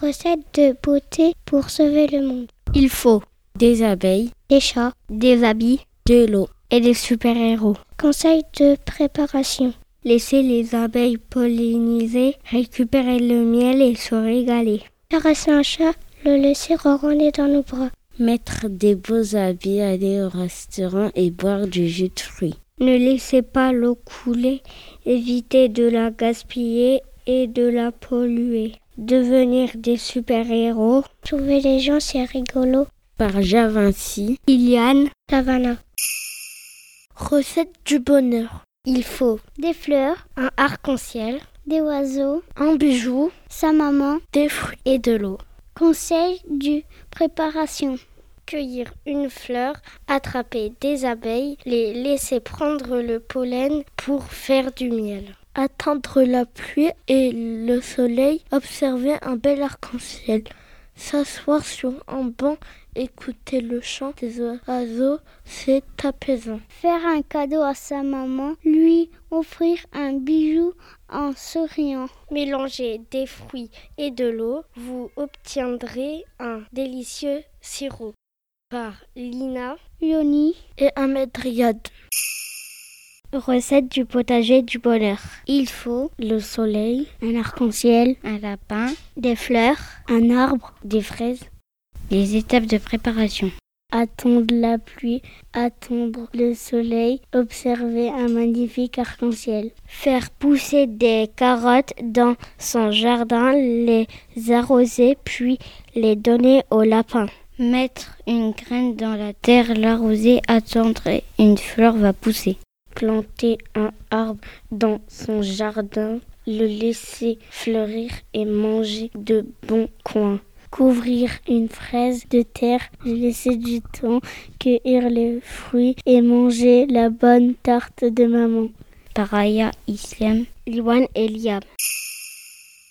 Recette de beauté pour sauver le monde. Il faut des abeilles, Des chats, des habits, de l'eau et des super-héros. conseil de préparation. Laisser les abeilles polliniser, récupérer le miel et se régaler. Caresser un chat, le laisser ronronner dans nos bras. Mettre des beaux habits, aller au restaurant et boire du jus de fruits. Ne laissez pas l'eau couler, évitez de la gaspiller et de la polluer. Devenir des super-héros Sauver les gens, c'est rigolo. par Javinci, Iliane, Savannah. Recette du bonheur. Il faut des fleurs, un arc-en-ciel, des oiseaux, Un bijou, sa maman. des fruits et de l'eau. Conseil du préparation. Cueillir une fleur, attraper des abeilles, les laisser prendre le pollen pour faire du miel. Attendre la pluie et le soleil, observer un bel arc-en-ciel. S'asseoir sur un banc, écouter le chant des oiseaux, c'est apaisant. Faire un cadeau à sa maman, lui offrir un bijou en souriant. Mélangez des fruits et de l'eau, vous obtiendrez un délicieux sirop. Par Lina Yoni. et Ahmed Riyad. Recette du potager du bonheur. Il faut le soleil, Un arc-en-ciel, un lapin, des fleurs, un arbre, des fraises. les étapes de préparation. Attendre la pluie, attendre le soleil, observer un magnifique arc-en-ciel. Faire pousser des carottes dans son jardin, les arroser puis les donner au lapin. Mettre une graine dans la terre, l'arroser, attendre et une fleur va pousser. Planter un arbre dans son jardin, le laisser fleurir et manger de bons coins. Couvrir une fraise de terre, laisser du temps, cueillir les fruits et manger la bonne tarte de maman. Paraya, Islam, Liwan et.